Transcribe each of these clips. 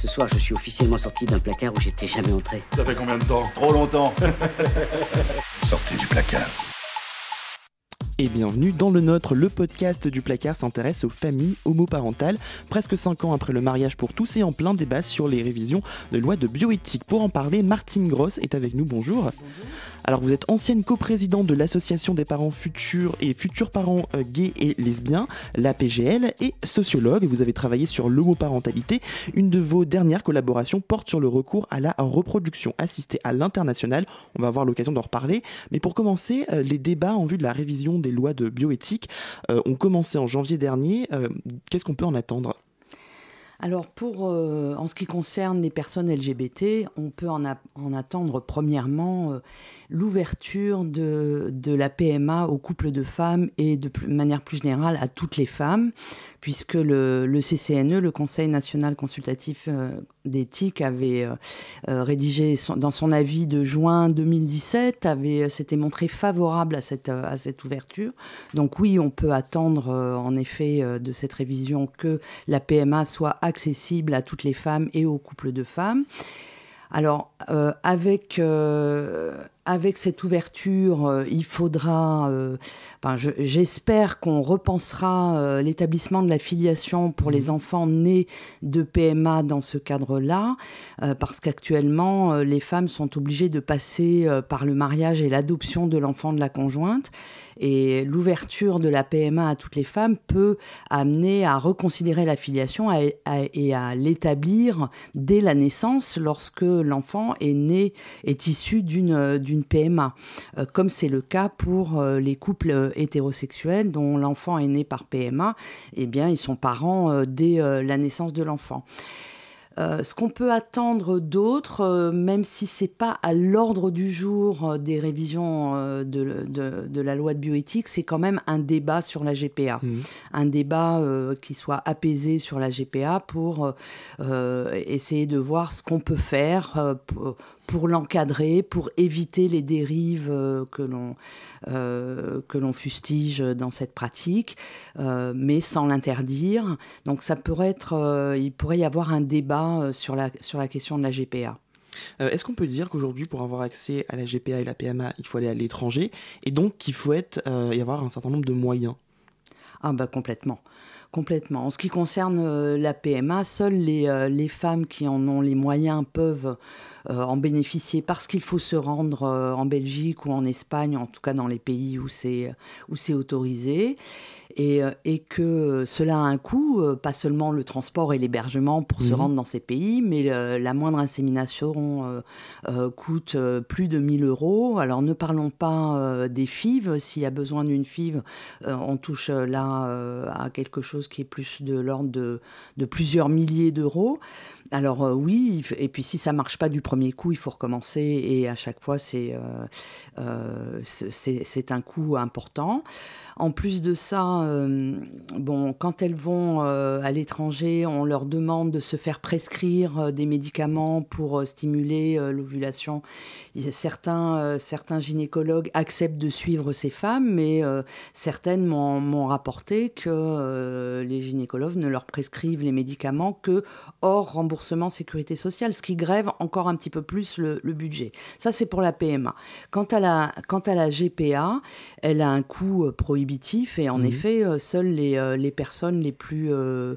Ce soir, je suis officiellement sorti d'un placard où j'étais jamais entré. Ça fait combien de temps? Trop longtemps. Sortez du placard. Et bienvenue dans le nôtre, le podcast du placard s'intéresse aux familles homoparentales, presque 5 ans après le mariage pour tous et en plein débat sur les révisions de loi de bioéthique. Pour en parler, Martine Gross est avec nous, bonjour. bonjour. Alors vous êtes ancienne coprésidente de l'association des parents futurs et futurs parents euh, gays et lesbiens, la PGL, et sociologue. Vous avez travaillé sur l'homoparentalité. Une de vos dernières collaborations porte sur le recours à la reproduction assistée à l'international. On va avoir l'occasion d'en reparler. Mais pour commencer, euh, les débats en vue de la révision des lois de bioéthique euh, ont commencé en janvier dernier. Qu'est-ce qu'on peut en attendre? Alors, pour, euh, en ce qui concerne les personnes LGBT, on peut en, attendre premièrement euh, l'ouverture de, la PMA aux couples de femmes et de manière plus générale à toutes les femmes, puisque le, CCNE, le Conseil national consultatif euh, d'éthique, avait euh, euh, rédigé dans son avis de juin 2017, avait s'était montré favorable à cette, ouverture. Donc oui, on peut attendre en effet de cette révision que la PMA soit accessible à toutes les femmes et aux couples de femmes. Alors, avec, avec cette ouverture, euh, il faudra, euh, enfin, j'espère qu'on repensera euh, l'établissement de la filiation pour les mmh. enfants nés de PMA dans ce cadre-là, parce qu'actuellement, les femmes sont obligées de passer par le mariage et l'adoption de l'enfant de la conjointe. Et l'ouverture de la PMA à toutes les femmes peut amener à reconsidérer la filiation et à l'établir dès la naissance lorsque l'enfant est né, est issu d'une PMA, euh, comme c'est le cas pour euh, les couples hétérosexuels dont l'enfant est né par PMA, eh bien ils sont parents euh, dès la naissance de l'enfant. Euh, ce qu'on peut attendre d'autre, euh, même si c'est pas à l'ordre du jour euh, des révisions de, de, de, la loi de bioéthique, c'est quand même un débat sur la GPA, mmh. un débat qui soit apaisé sur la GPA pour essayer de voir ce qu'on peut faire pour, pour l'encadrer, pour éviter les dérives euh, que l'on euh, que l'on fustige dans cette pratique, euh, mais sans l'interdire. Donc ça pourrait être, il pourrait y avoir un débat sur la sur la question de la GPA. Euh, Est-ce qu'on peut dire qu'aujourd'hui, pour avoir accès à la GPA et la PMA, il faut aller à l'étranger et donc qu'il faut être, euh, y avoir un certain nombre de moyens? Ah bah complètement. Complètement. En ce qui concerne euh, la PMA, seules les, euh, les femmes qui en ont les moyens peuvent euh, en bénéficier parce qu'il faut se rendre en Belgique ou en Espagne, en tout cas dans les pays où c'est où c'est autorisé. Et, et, que cela a un coût, pas seulement le transport et l'hébergement pour mmh. se rendre dans ces pays, mais le, la moindre insémination euh, euh, coûte plus de 1000 euros. Alors ne parlons pas euh, des FIV, s'il y a besoin d'une FIV, on touche là à quelque chose qui est plus de l'ordre de, plusieurs milliers d'euros. Alors euh, oui, et puis si ça marche pas du premier coup, il faut recommencer et à chaque fois c'est euh, euh, un coût important. En plus de ça, quand elles vont à l'étranger, on leur demande de se faire prescrire des médicaments pour stimuler l'ovulation. Certains, certains gynécologues acceptent de suivre ces femmes, mais certaines m'ont rapporté que les gynécologues ne leur prescrivent les médicaments que hors remboursement sécurité sociale, ce qui grève encore un petit peu plus le, le budget. Ça, c'est pour la PMA. Quant à la, quant à la GPA, elle a un coût prohibitif prohibitif et en mmh. effet, euh, seules les, euh, les personnes les plus, euh,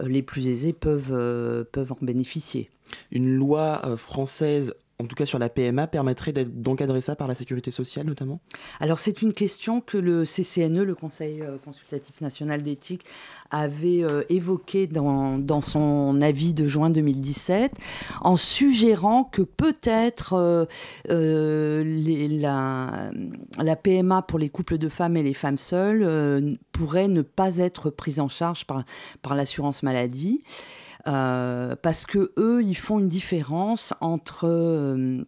les plus aisées peuvent, euh, peuvent en bénéficier. Une loi euh, française en tout cas sur la PMA, permettrait d'encadrer ça par la sécurité sociale notamment? Alors c'est une question que le CCNE, le Conseil euh, consultatif national d'éthique, avait euh, évoquée dans, son avis de juin 2017, en suggérant que peut-être euh, la, PMA pour les couples de femmes et les femmes seules pourrait ne pas être prise en charge par l'assurance maladie. Euh, parce que eux, ils font une différence entre euh,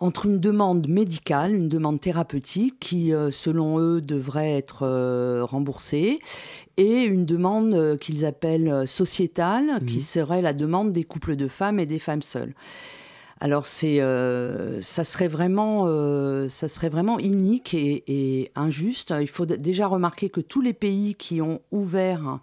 entre une demande médicale, une demande thérapeutique qui, euh, selon eux, devrait être remboursée, et une demande qu'ils appellent sociétale, mmh. qui serait la demande des couples de femmes et des femmes seules. Alors c'est, euh, ça serait vraiment, euh, ça serait vraiment inique et, et, injuste. Il faut déjà remarquer que tous les pays qui ont ouvert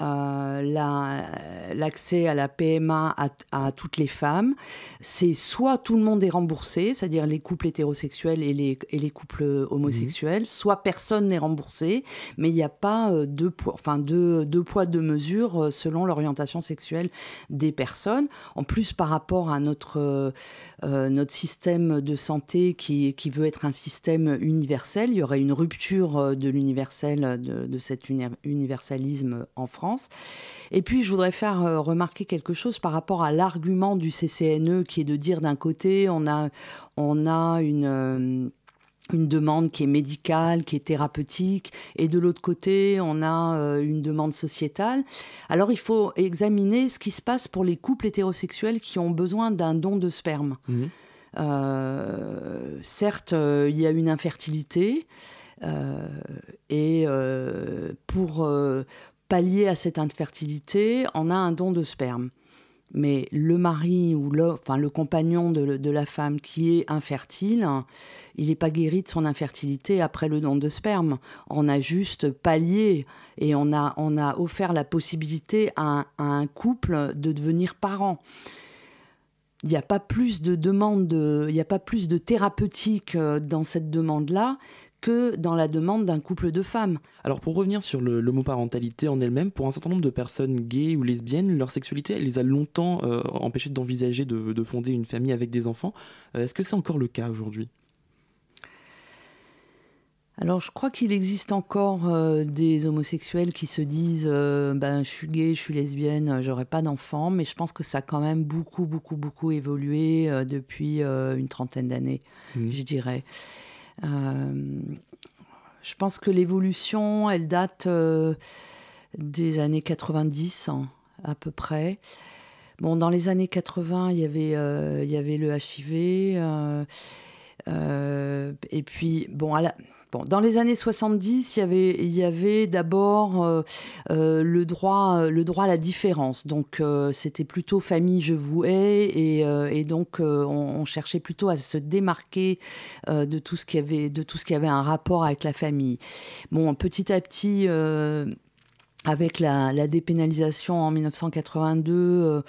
euh, l'accès à la PMA à, toutes les femmes. C'est soit tout le monde est remboursé, c'est-à-dire les couples hétérosexuels et les, et les couples homosexuels, soit personne n'est remboursé, mais il n'y a pas euh, deux, poids, enfin deux, deux poids, deux mesures euh, selon l'orientation sexuelle des personnes. En plus, par rapport à notre, notre système de santé qui, qui veut être un système universel, il y aurait une rupture de l'universel, de, de cet universalisme en France. Et puis, je voudrais faire euh, remarquer quelque chose par rapport à l'argument du CCNE qui est de dire d'un côté, on a, on a une euh, une demande qui est médicale, qui est thérapeutique, et de l'autre côté, on a euh, une demande sociétale. Alors il faut examiner ce qui se passe pour les couples hétérosexuels qui ont besoin d'un don de sperme. Mmh. certes, il y a une infertilité, et pour, pallier à cette infertilité, on a un don de sperme. Mais le mari ou le, enfin, le compagnon de, la femme qui est infertile, il n'est pas guéri de son infertilité après le don de sperme. On a juste pallié et on a, on a offert la possibilité à un, couple de devenir parent. Il n'y a pas plus de demande, il n'y a pas plus de thérapeutique euh, dans cette demande-là que dans la demande d'un couple de femmes. Alors pour revenir sur l'homoparentalité en elle-même, pour un certain nombre de personnes gays ou lesbiennes, leur sexualité, elle les a longtemps euh, empêchées d'envisager de, fonder une famille avec des enfants. Euh, est-ce que c'est encore le cas aujourd'hui? Alors, je crois qu'il existe encore euh, des homosexuels qui se disent ben, Je suis gay, je suis lesbienne, j'aurai pas d'enfants, mais je pense que ça a quand même beaucoup, beaucoup, beaucoup évolué depuis une trentaine d'années, mmh. je dirais. Euh, je pense que l'évolution, elle date euh, des années 90 hein, à peu près. Bon, dans les années 80, il y avait, euh, il y avait le HIV. et puis, bon, à la, Dans les années 70, il y avait, il y avait d'abord euh, euh, le, droit, euh, le droit à la différence. Donc, c'était plutôt famille, je vous hais, et, et donc on, cherchait plutôt à se démarquer de tout ce qui avait, de tout ce qui avait un rapport avec la famille. Bon, petit à petit avec la, dépénalisation en 1982, euh,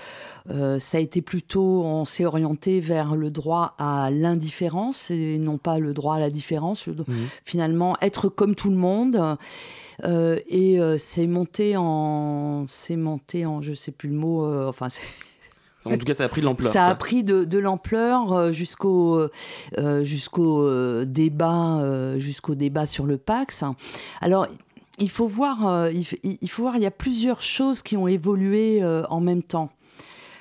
euh, ça a été plutôt, on s'est orienté vers le droit à l'indifférence et non pas le droit à la différence. Mmh. Finalement, être comme tout le monde. Euh, et c'est monté en, c'est monté en, je sais plus le mot, enfin. En tout cas, ça a pris de l'ampleur. Ça a pris de, de l'ampleur jusqu'au jusqu'au débat jusqu'au débat sur le Pax. Alors, il faut voir, euh, il, faut voir, il y a plusieurs choses qui ont évolué euh, en même temps.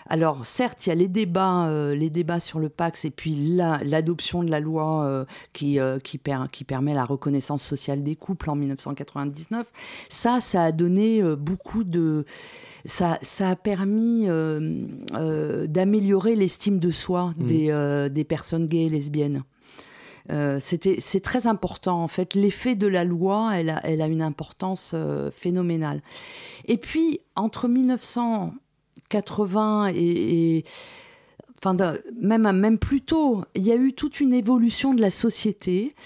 Alors certes, il y a les débats, euh, les débats sur le Pax et puis l'adoption de la loi qui, qui, qui, permet la reconnaissance sociale des couples en 1999. Ça, ça a donné beaucoup de, ça, ça a permis d'améliorer l'estime de soi mmh. des, des personnes gays et lesbiennes. Euh, c'est très important en fait. L'effet de la loi, elle a, elle a une importance euh, phénoménale. Et puis entre 1980 et, enfin même même plus tôt, il y a eu toute une évolution de la société.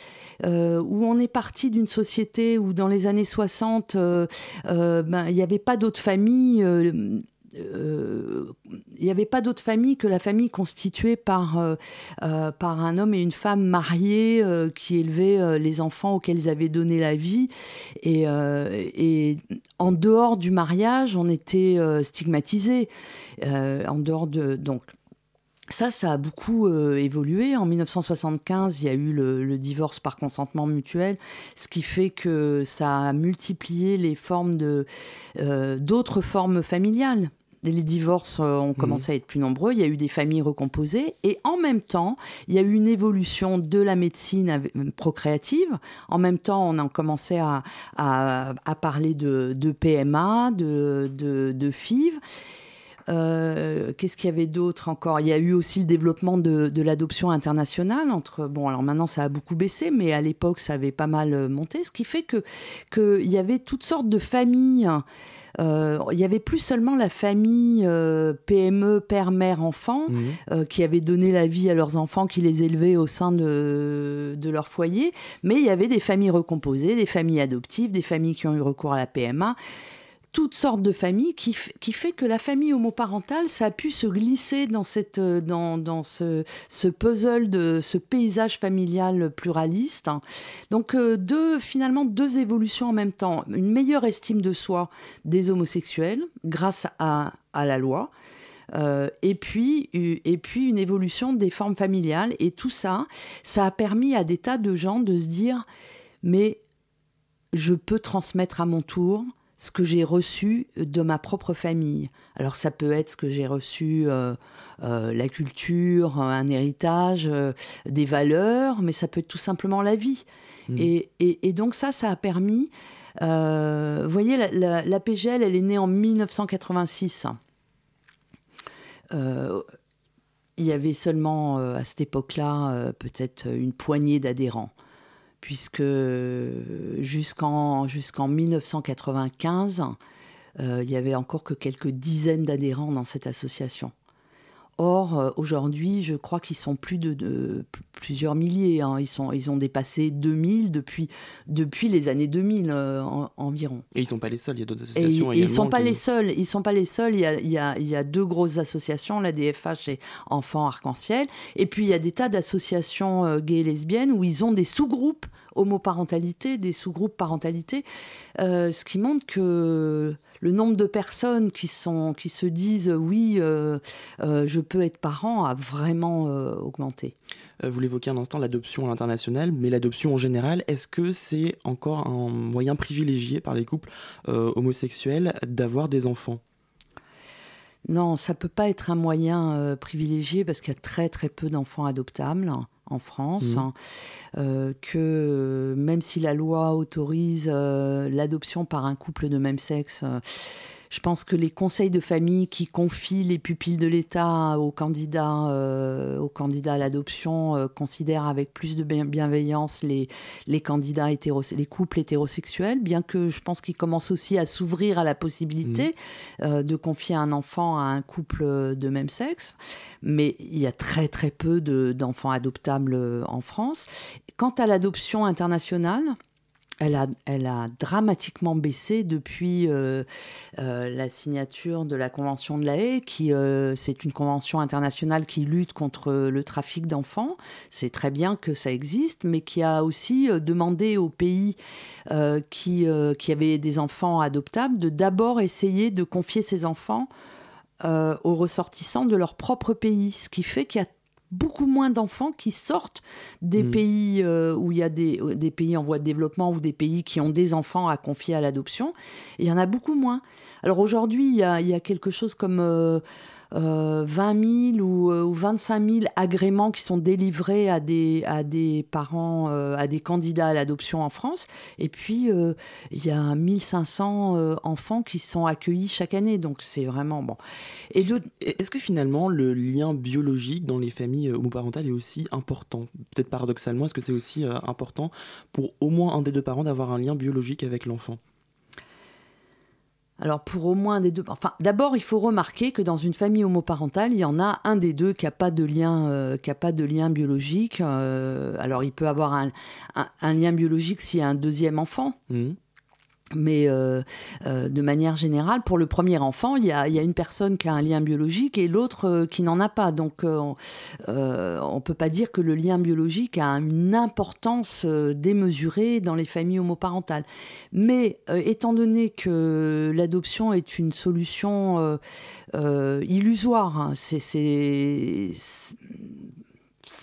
Euh, où on est parti d'une société où dans les années 60, ben, il n'y avait pas d'autres familles euh, il n'y avait pas d'autre famille que la famille constituée par, euh, euh, par un homme et une femme mariés qui élevaient les enfants auxquels ils avaient donné la vie. Et, en dehors du mariage, on était stigmatisés. en dehors de. Donc, ça, ça a beaucoup évolué. En 1975, il y a eu le, le, divorce par consentement mutuel, ce qui fait que ça a multiplié les formes de d'autres formes familiales les divorces euh, ont mhm. commencé à être plus nombreux, il y a eu des familles recomposées, et en même temps, il y a eu une évolution de la médecine euh, procréative. En même temps, on a commencé à, parler de, PMA, de, de, FIV. Euh, qu'est-ce qu'il y avait d'autre encore? Il y a eu aussi le développement de, l'adoption internationale. Entre bon, alors maintenant ça a beaucoup baissé, mais à l'époque ça avait pas mal monté, ce qui fait que qu'il y avait toutes sortes de familles euh, il y avait plus seulement la famille euh, PME, père, mère, enfant, euh, qui avait donné la vie à leurs enfants, qui les élevaient au sein de, de leur foyer, mais il y avait des familles recomposées, des familles adoptives, des familles qui ont eu recours à la PMA toutes sortes de familles qui, qui fait que la famille homoparentale, ça a pu se glisser dans, cette, dans, dans ce, puzzle, de ce paysage familial pluraliste. Donc deux, finalement deux évolutions en même temps. Une meilleure estime de soi des homosexuels grâce à, à la loi. Euh, et, puis, et puis une évolution des formes familiales. Et tout ça, ça a permis à des tas de gens de se dire, mais je peux transmettre à mon tour ce que j'ai reçu de ma propre famille. Alors ça peut être ce que j'ai reçu, euh, euh, la culture, un héritage, des valeurs, mais ça peut être tout simplement la vie. Mmh. Et, et, donc ça, ça a permis... vous voyez, la, la, PGL, elle est née en 1986. Euh, il y avait seulement à cette époque-là peut-être une poignée d'adhérents puisque jusqu'en jusqu'en 1995, euh, il y avait encore que quelques dizaines d'adhérents dans cette association. Or, euh, aujourd'hui, je crois qu'ils sont plus de, plusieurs milliers. Hein. Ils, sont, ils ont dépassé 2000 depuis, depuis les années 2000 euh, environ. Et ils ne sont pas les seuls, il y a d'autres associations et, Ils ne sont pas les seuls. Ils sont pas les seuls. Il y a, il y a, il y a deux grosses associations, la DFH et Enfants Arc-en-Ciel. Et puis, il y a des tas d'associations euh, gays et lesbiennes où ils ont des sous-groupes homoparentalité, des sous-groupes parentalité, ce qui montre que le nombre de personnes qui, sont, qui se disent oui, euh, euh, je peux être parent a vraiment euh, augmenté. vous l'évoquez un instant, l'adoption à l'international, mais l'adoption en général, est-ce que c'est encore un moyen privilégié par les couples homosexuels d'avoir des enfants? Non, ça peut pas être un moyen privilégié parce qu'il y a très très peu d'enfants adoptables en France, mmh. hein, euh, que même si la loi autorise euh, l'adoption par un couple de même sexe, euh, je pense que les conseils de famille qui confient les pupilles de l'État aux candidats, euh, aux candidats à l'adoption euh, considèrent avec plus de bienveillance les, les candidats les couples hétérosexuels, bien que je pense qu'ils commencent aussi à s'ouvrir à la possibilité mmh. euh, de confier un enfant à un couple de même sexe. Mais il y a très très peu d'enfants adoptables en France. Quant à l'adoption internationale, elle a, elle a, dramatiquement baissé depuis euh, euh, la signature de la Convention de la Haye, qui euh, c'est une convention internationale qui lutte contre le trafic d'enfants. C'est très bien que ça existe, mais qui a aussi demandé aux pays qui, qui avaient des enfants adoptables de d'abord essayer de confier ces enfants aux ressortissants de leur propre pays, ce qui fait qu'il y a beaucoup moins d'enfants qui sortent des mm. pays euh, où il y a des, des, pays en voie de développement ou des pays qui ont des enfants à confier à l'adoption. Il y en a beaucoup moins. Alors aujourd'hui, il, y a, quelque chose comme... Euh, 20 000 ou, 25 euh, 000 agréments qui sont délivrés à des, parents, euh, à des candidats à l'adoption en France. Et puis, euh, il y a 1500 enfants qui sont accueillis chaque année. Donc, c'est vraiment bon. Est-ce que finalement, le lien biologique dans les familles homoparentales est aussi important? Peut-être paradoxalement, est-ce que c'est aussi important pour au moins un des deux parents d'avoir un lien biologique avec l'enfant? Alors pour au moins des deux, enfin d'abord il faut remarquer que dans une famille homoparentale il y en a un des deux qui a pas de lien, euh, qui a pas de lien biologique. Euh, alors il peut avoir un, un, lien biologique s'il y a un deuxième enfant. Mmh. Mais euh, euh, de manière générale, pour le premier enfant, il y a, une personne qui a un lien biologique et l'autre euh, qui n'en a pas. Donc, on ne peut pas dire que le lien biologique a une importance démesurée dans les familles homoparentales. Mais étant donné que l'adoption est une solution illusoire, hein, c'est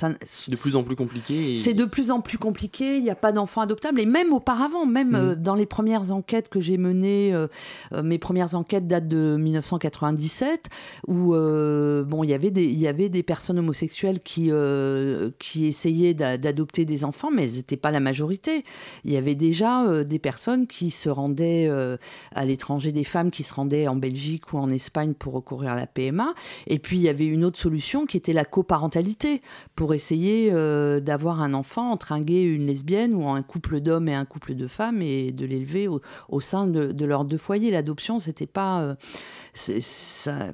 de plus en plus compliqué. C'est de plus en plus compliqué. Il n'y a pas d'enfants adoptables. Et même auparavant, même mhm. euh, dans les premières enquêtes que j'ai menées, euh, euh, mes premières enquêtes datent de 1997, où bon, il y avait des, il y avait des personnes homosexuelles qui qui essayaient d'adopter des enfants, mais elles n'étaient pas la majorité. Il y avait déjà des personnes qui se rendaient à l'étranger, des femmes qui se rendaient en Belgique ou en Espagne pour recourir à la PMA. Et puis il y avait une autre solution qui était la coparentalité pour essayer euh, d'avoir un enfant entre un gay et une lesbienne ou un couple d'hommes et un couple de femmes et de l'élever au, sein de, leurs deux foyers. L'adoption, c'était pas. Euh, ça...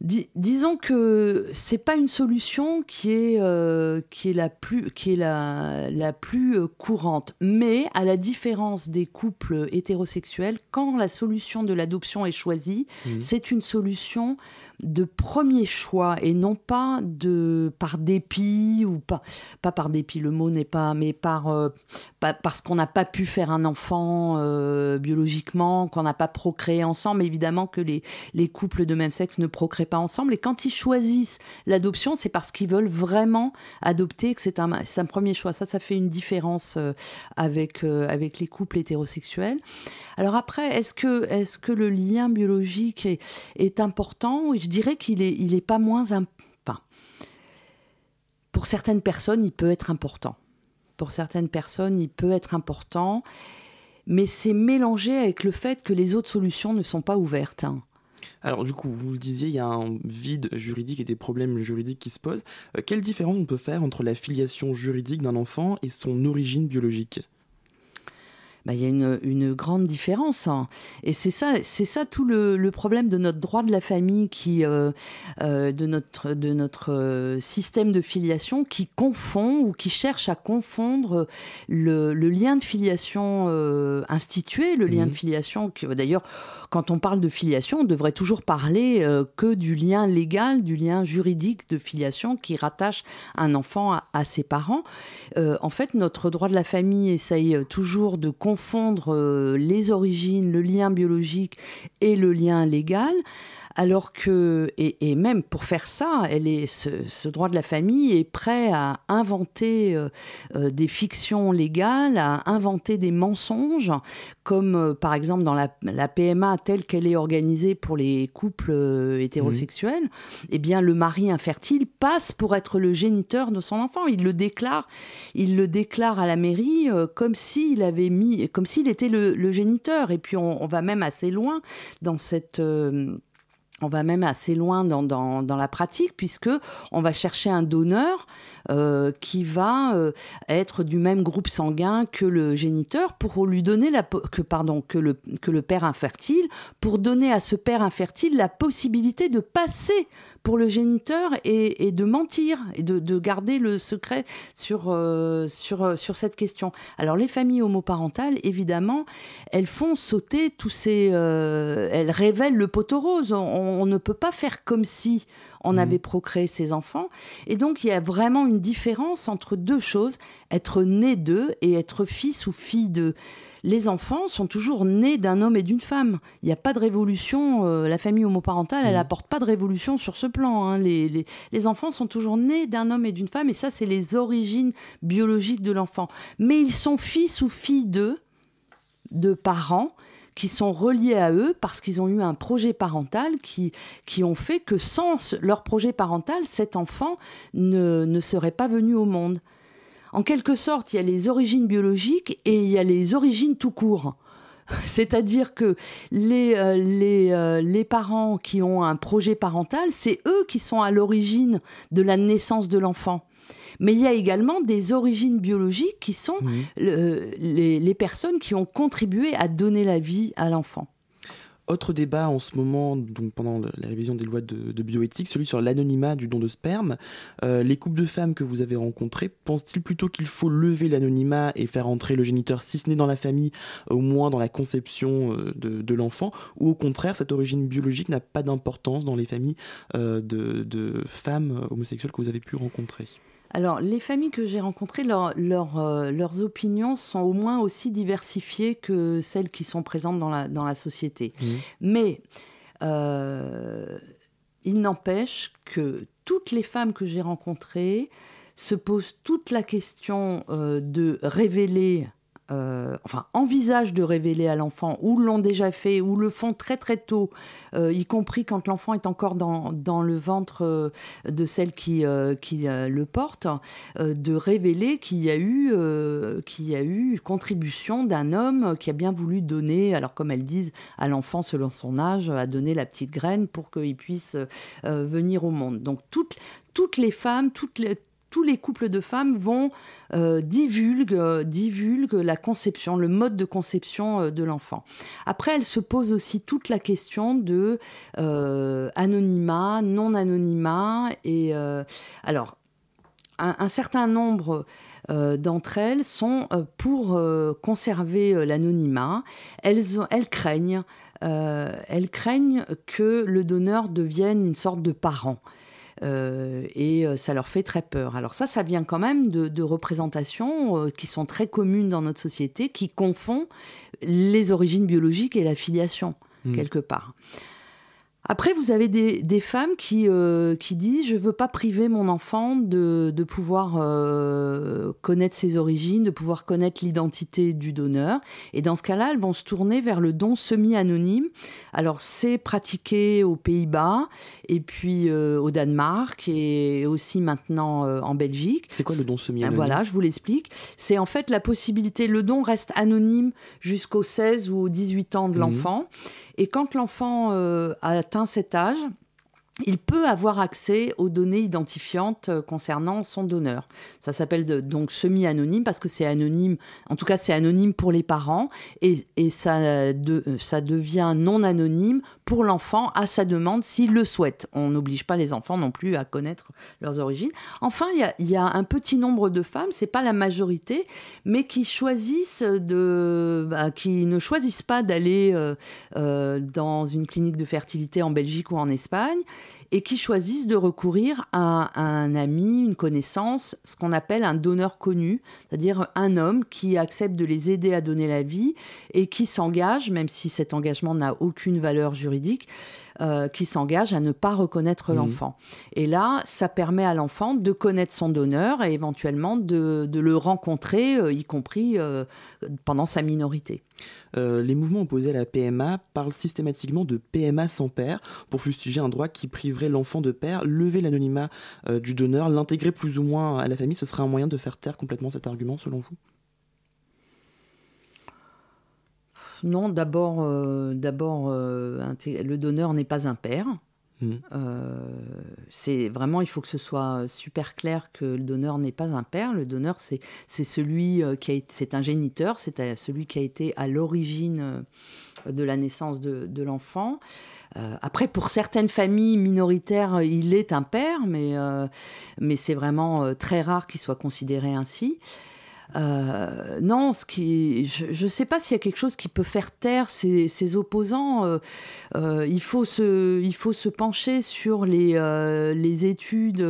disons que c'est pas une solution qui est, euh, qui est, la, plus, qui est la, la plus courante. Mais à la différence des couples hétérosexuels, quand la solution de l'adoption est choisie, mmh. c'est une solution de premier choix et non pas de par dépit ou pas pas par dépit le mot n'est pas mais par euh, parce qu'on n'a pas pu faire un enfant euh, biologiquement qu'on n'a pas procréé ensemble évidemment que les, les couples de même sexe ne procréent pas ensemble. Et quand ils choisissent l'adoption c'est parce qu'ils veulent vraiment adopter que c'est un un premier choix. Ça ça fait une différence euh, avec avec les couples hétérosexuels. Alors après est-ce que est-ce que le lien biologique est, est important? Je dirais qu'il est, il est pas moins. Enfin, pour certaines personnes, il peut être important. Pour certaines personnes, il peut être important, mais c'est mélangé avec le fait que les autres solutions ne sont pas ouvertes. Alors du coup, vous le disiez, il y a un vide juridique et des problèmes juridiques qui se posent. Euh, quelle différence on peut faire entre la filiation juridique d'un enfant et son origine biologique? Bah, il y a une, une grande différence. Hein. Et c'est ça, c'est ça tout le, le, problème de notre droit de la famille, qui, euh, euh, de notre, de notre euh, système de filiation qui confond ou qui cherche à confondre le, le lien de filiation euh, institué, le lien de mmh. filiation, qui d'ailleurs, quand on parle de filiation, on devrait toujours parler que du lien légal, du lien juridique de filiation qui rattache un enfant à, à ses parents. en fait, notre droit de la famille essaye toujours de confondre confondre euh, les origines, le lien biologique et le lien légal alors que, et, même pour faire ça, elle est, ce, droit de la famille est prêt à inventer euh, euh, des fictions légales, à inventer des mensonges, comme par exemple dans la, PMA telle qu'elle est organisée pour les couples hétérosexuels, eh bien le mari infertile passe pour être le géniteur de son enfant. Il le déclare, il le déclare à la mairie comme s'il avait mis, comme s'il était le, géniteur. Et puis on, va même assez loin dans cette on va même assez loin dans, dans, la pratique puisque on va chercher un donneur euh, qui va euh, être du même groupe sanguin que le géniteur pour lui donner la que pardon que le que le père infertile pour donner à ce père infertile la possibilité de passer pour le géniteur et, de mentir et de, garder le secret sur, euh, sur, euh, sur cette question. Alors les familles homoparentales, évidemment, elles font sauter tous ces... Euh, elles révèlent le poteau rose. On, ne peut pas faire comme si on mmh. avait procréé ses enfants. Et donc il y a vraiment une différence entre deux choses, être né d'eux et être fils ou fille de les enfants sont toujours nés d'un homme et d'une femme. Il n'y a pas de révolution. Euh, la famille homoparentale, elle n'apporte mmh. pas de révolution sur ce plan. Hein. Les, enfants sont toujours nés d'un homme et d'une femme, et ça, c'est les origines biologiques de l'enfant. Mais ils sont fils ou filles d'eux, de parents qui sont reliés à eux parce qu'ils ont eu un projet parental qui, qui ont fait que sans leur projet parental, cet enfant ne, ne serait pas venu au monde en quelque sorte, il y a les origines biologiques et il y a les origines tout court. C'est-à-dire que les, euh, les, euh, les, parents qui ont un projet parental, c'est eux qui sont à l'origine de la naissance de l'enfant. Mais il y a également des origines biologiques qui sont les, les personnes qui ont contribué à donner la vie à l'enfant. Autre débat en ce moment, donc pendant la révision des lois de, bioéthique, celui sur l'anonymat du don de sperme. Euh, les couples de femmes que vous avez rencontrés pensent-ils plutôt qu'il faut lever l'anonymat et faire entrer le géniteur, si ce n'est dans la famille, au moins dans la conception euh, de, l'enfant, ou au contraire, cette origine biologique n'a pas d'importance dans les familles euh, de femmes homosexuelles que vous avez pu rencontrer? Alors, les familles que j'ai rencontrées, euh, leurs opinions sont au moins aussi diversifiées que celles qui sont présentes dans la, dans la société. Mmh. Mais euh, il n'empêche que toutes les femmes que j'ai rencontrées se posent toute la question euh, de révéler euh, enfin, envisagent de révéler à l'enfant, ou l'ont déjà fait, ou le font très très tôt, euh, y compris quand l'enfant est encore dans, le ventre euh, de celle qui, le porte, de révéler qu'il y a eu, y a eu contribution d'un homme qui a bien voulu donner, alors comme elles disent, à l'enfant selon son âge, à donner la petite graine pour qu'il puisse venir au monde. Donc toutes, toutes les femmes, toutes les tous les couples de femmes vont euh, divulguer, la conception, le mode de conception euh, de l'enfant. Après, elle se pose aussi toute la question de euh, anonymat, non anonymat, et alors un, certain nombre d'entre elles sont pour conserver l'anonymat. Elles, elles elles craignent que le donneur devienne une sorte de parent. Euh, et euh, ça leur fait très peur. Alors ça, ça vient quand même de, représentations euh, qui sont très communes dans notre société, qui confondent les origines biologiques et la filiation, mmh. quelque part. Après, vous avez des, femmes qui, euh, qui disent Je ne veux pas priver mon enfant de, de pouvoir euh, connaître ses origines, de pouvoir connaître l'identité du donneur. Et dans ce cas-là, elles vont se tourner vers le don semi-anonyme. Alors, c'est pratiqué aux Pays-Bas, et puis euh, au Danemark, et aussi maintenant en Belgique. C'est quoi le don semi-anonyme? Voilà, je vous l'explique. C'est en fait la possibilité Le don reste anonyme jusqu'aux 16 ou 18 ans de mmh. l'enfant. Et quand l'enfant a atteint cet âge, il peut avoir accès aux données identifiantes euh, concernant son donneur. Ça s'appelle donc semi-anonyme parce que c'est anonyme, en tout cas c'est anonyme pour les parents et, ça, ça devient non anonyme pour l'enfant à sa demande s'il le souhaite. On n'oblige pas les enfants non plus à connaître leurs origines. Enfin, il y a, un petit nombre de femmes, c'est pas la majorité, mais qui choisissent de, bah, qui ne choisissent pas d'aller euh, euh, dans une clinique de fertilité en Belgique ou en Espagne et qui choisissent de recourir à, un ami, une connaissance, ce qu'on appelle un donneur connu, c'est-à-dire un homme qui accepte de les aider à donner la vie et qui s'engage, même si cet engagement n'a aucune valeur juridique, euh, qui s'engage à ne pas reconnaître mmh. l'enfant. Et là, ça permet à l'enfant de connaître son donneur et éventuellement de, le rencontrer, euh, y compris euh, pendant sa minorité. les mouvements opposés à la PMA parlent systématiquement de PMA sans père pour fustiger un droit qui priverait l'enfant de père, lever l'anonymat du donneur, l'intégrer plus ou moins à la famille. Ce serait un moyen de faire taire complètement cet argument selon vous? Non, d'abord, euh, d'abord euh, le donneur n'est pas un père. Mmh. Euh, c'est vraiment, il faut que ce soit super clair que le donneur n'est pas un père. Le donneur, c'est, c'est celui qui a c'est un géniteur, c'est celui qui a été à l'origine de la naissance de, de l'enfant. après, pour certaines familles minoritaires, il est un père, mais, mais c'est vraiment très rare qu'il soit considéré ainsi. Euh, non, ce qui, je ne sais pas s'il y a quelque chose qui peut faire taire ces, opposants. Euh, euh, il, faut se, il faut se pencher sur les, les études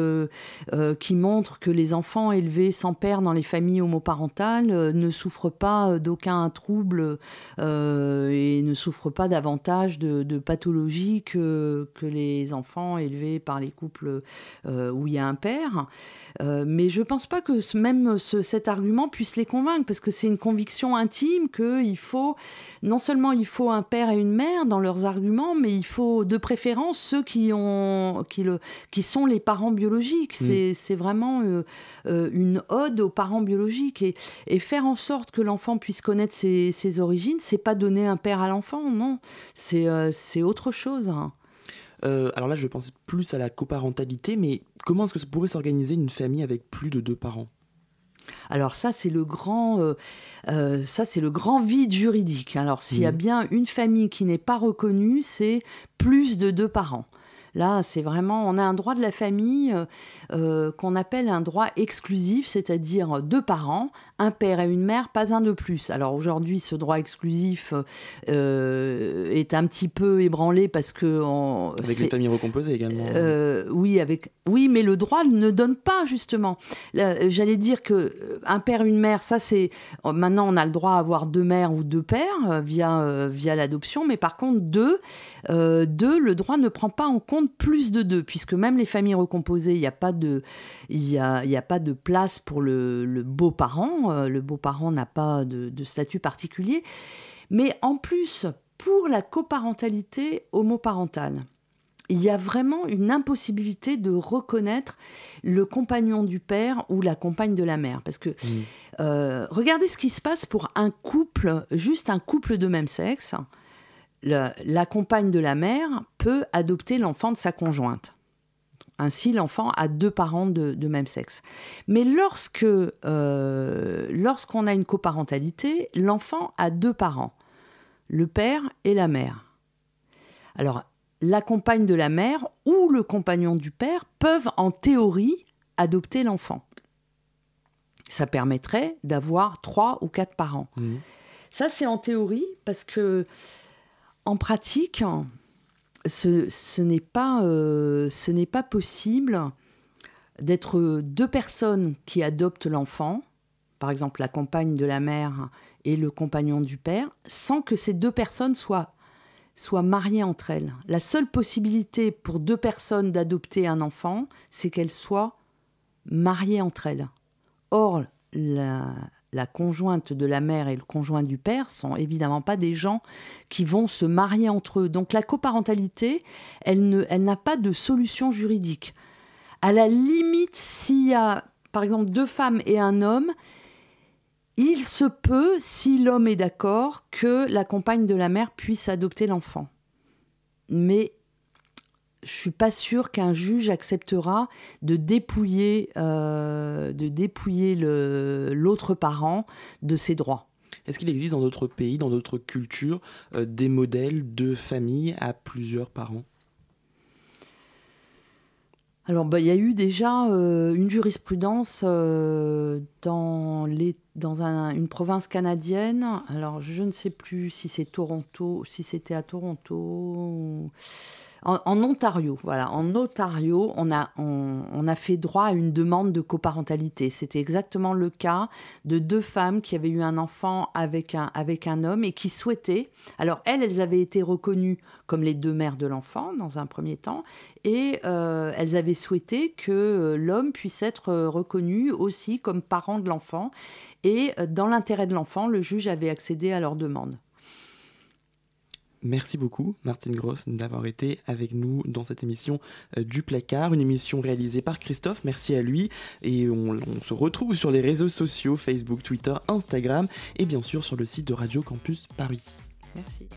qui montrent que les enfants élevés sans père dans les familles homoparentales ne souffrent pas d'aucun trouble et ne souffrent pas davantage de, de pathologies que, que les enfants élevés par les couples où il y a un père. mais je ne pense pas que même cet argument puisse les convaincre, parce que c'est une conviction intime qu'il faut, non seulement il faut un père et une mère dans leurs arguments, mais il faut de préférence ceux qui, ont, qui, le, qui sont les parents biologiques. Mm. C'est vraiment euh, euh, une ode aux parents biologiques. Et, et, faire en sorte que l'enfant puisse connaître ses, ses origines, c'est pas donner un père à l'enfant, non. C'est euh, autre chose. Hein. alors là, je pense plus à la coparentalité, mais comment est-ce que ça pourrait s'organiser une famille avec plus de deux parents? Alors ça, c'est le grand, euh, euh, ça c'est le grand vide juridique. Alors s'il y a mmh. bien une famille qui n'est pas reconnue, c'est plus de deux parents. Là, c'est vraiment, on a un droit de la famille euh, euh, qu'on appelle un droit exclusif, c'est-à-dire deux parents, un père et une mère, pas un de plus. Alors aujourd'hui, ce droit exclusif euh, est un petit peu ébranlé parce que... avec les familles recomposées également. oui, avec, oui, mais le droit ne donne pas justement. J'allais dire que un père, une mère, ça c'est... Maintenant, on a le droit à avoir deux mères ou deux pères via, via l'adoption, mais par contre, deux, deux, le droit ne prend pas en compte plus de deux, puisque même les familles recomposées, il n'y a, pas de, il a pas de place pour le, beau-parent. Euh, le beau-parent n'a pas de, statut particulier. Mais en plus, pour la coparentalité homoparentale, il y a vraiment une impossibilité de reconnaître le compagnon du père ou la compagne de la mère. Parce que mmh. euh, regardez ce qui se passe pour un couple, juste un couple de même sexe la compagne de la mère peut adopter l'enfant de sa conjointe. Ainsi, l'enfant a deux parents de, même sexe. Mais lorsque euh, lorsqu'on a une coparentalité, l'enfant a deux parents, le père et la mère. Alors, la compagne de la mère ou le compagnon du père peuvent en théorie adopter l'enfant. Ça permettrait d'avoir trois ou quatre parents. Mmh. Ça, c'est en théorie parce que en pratique, ce, n'est pas, euh, pas possible d'être deux personnes qui adoptent l'enfant, par exemple la compagne de la mère et le compagnon du père, sans que ces deux personnes soient, soient mariées entre elles. La seule possibilité pour deux personnes d'adopter un enfant, c'est qu'elles soient mariées entre elles. Or, la, la conjointe de la mère et le conjoint du père sont évidemment pas des gens qui vont se marier entre eux. Donc la coparentalité, elle n'a elle pas de solution juridique. À la limite, s'il y a par exemple deux femmes et un homme, il se peut, si l'homme est d'accord, que la compagne de la mère puisse adopter l'enfant. Mais je suis pas sûre qu'un juge acceptera de dépouiller, euh, de dépouiller l'autre parent de ses droits. Est-ce qu'il existe dans d'autres pays, dans d'autres cultures, euh, des modèles de famille à plusieurs parents? Alors, bah, il y a eu déjà euh, une jurisprudence dans, les, dans une province canadienne. Alors, je ne sais plus si c'est Toronto, si c'était à Toronto en, Ontario, voilà, en Ontario, on a, on, a fait droit à une demande de coparentalité. C'était exactement le cas de deux femmes qui avaient eu un enfant avec un, avec un homme et qui souhaitaient. Alors, elles, elles avaient été reconnues comme les deux mères de l'enfant dans un premier temps, et euh, elles avaient souhaité que euh, l'homme puisse être euh, reconnu aussi comme parent de l'enfant. Et dans l'intérêt de l'enfant, le juge avait accédé à leur demande. Merci beaucoup, Martine Gross, d'avoir été avec nous dans cette émission euh, du placard, une émission réalisée par Christophe. Merci à lui. Et on, on, se retrouve sur les réseaux sociaux Facebook, Twitter, Instagram et bien sûr sur le site de Radio Campus Paris. Merci.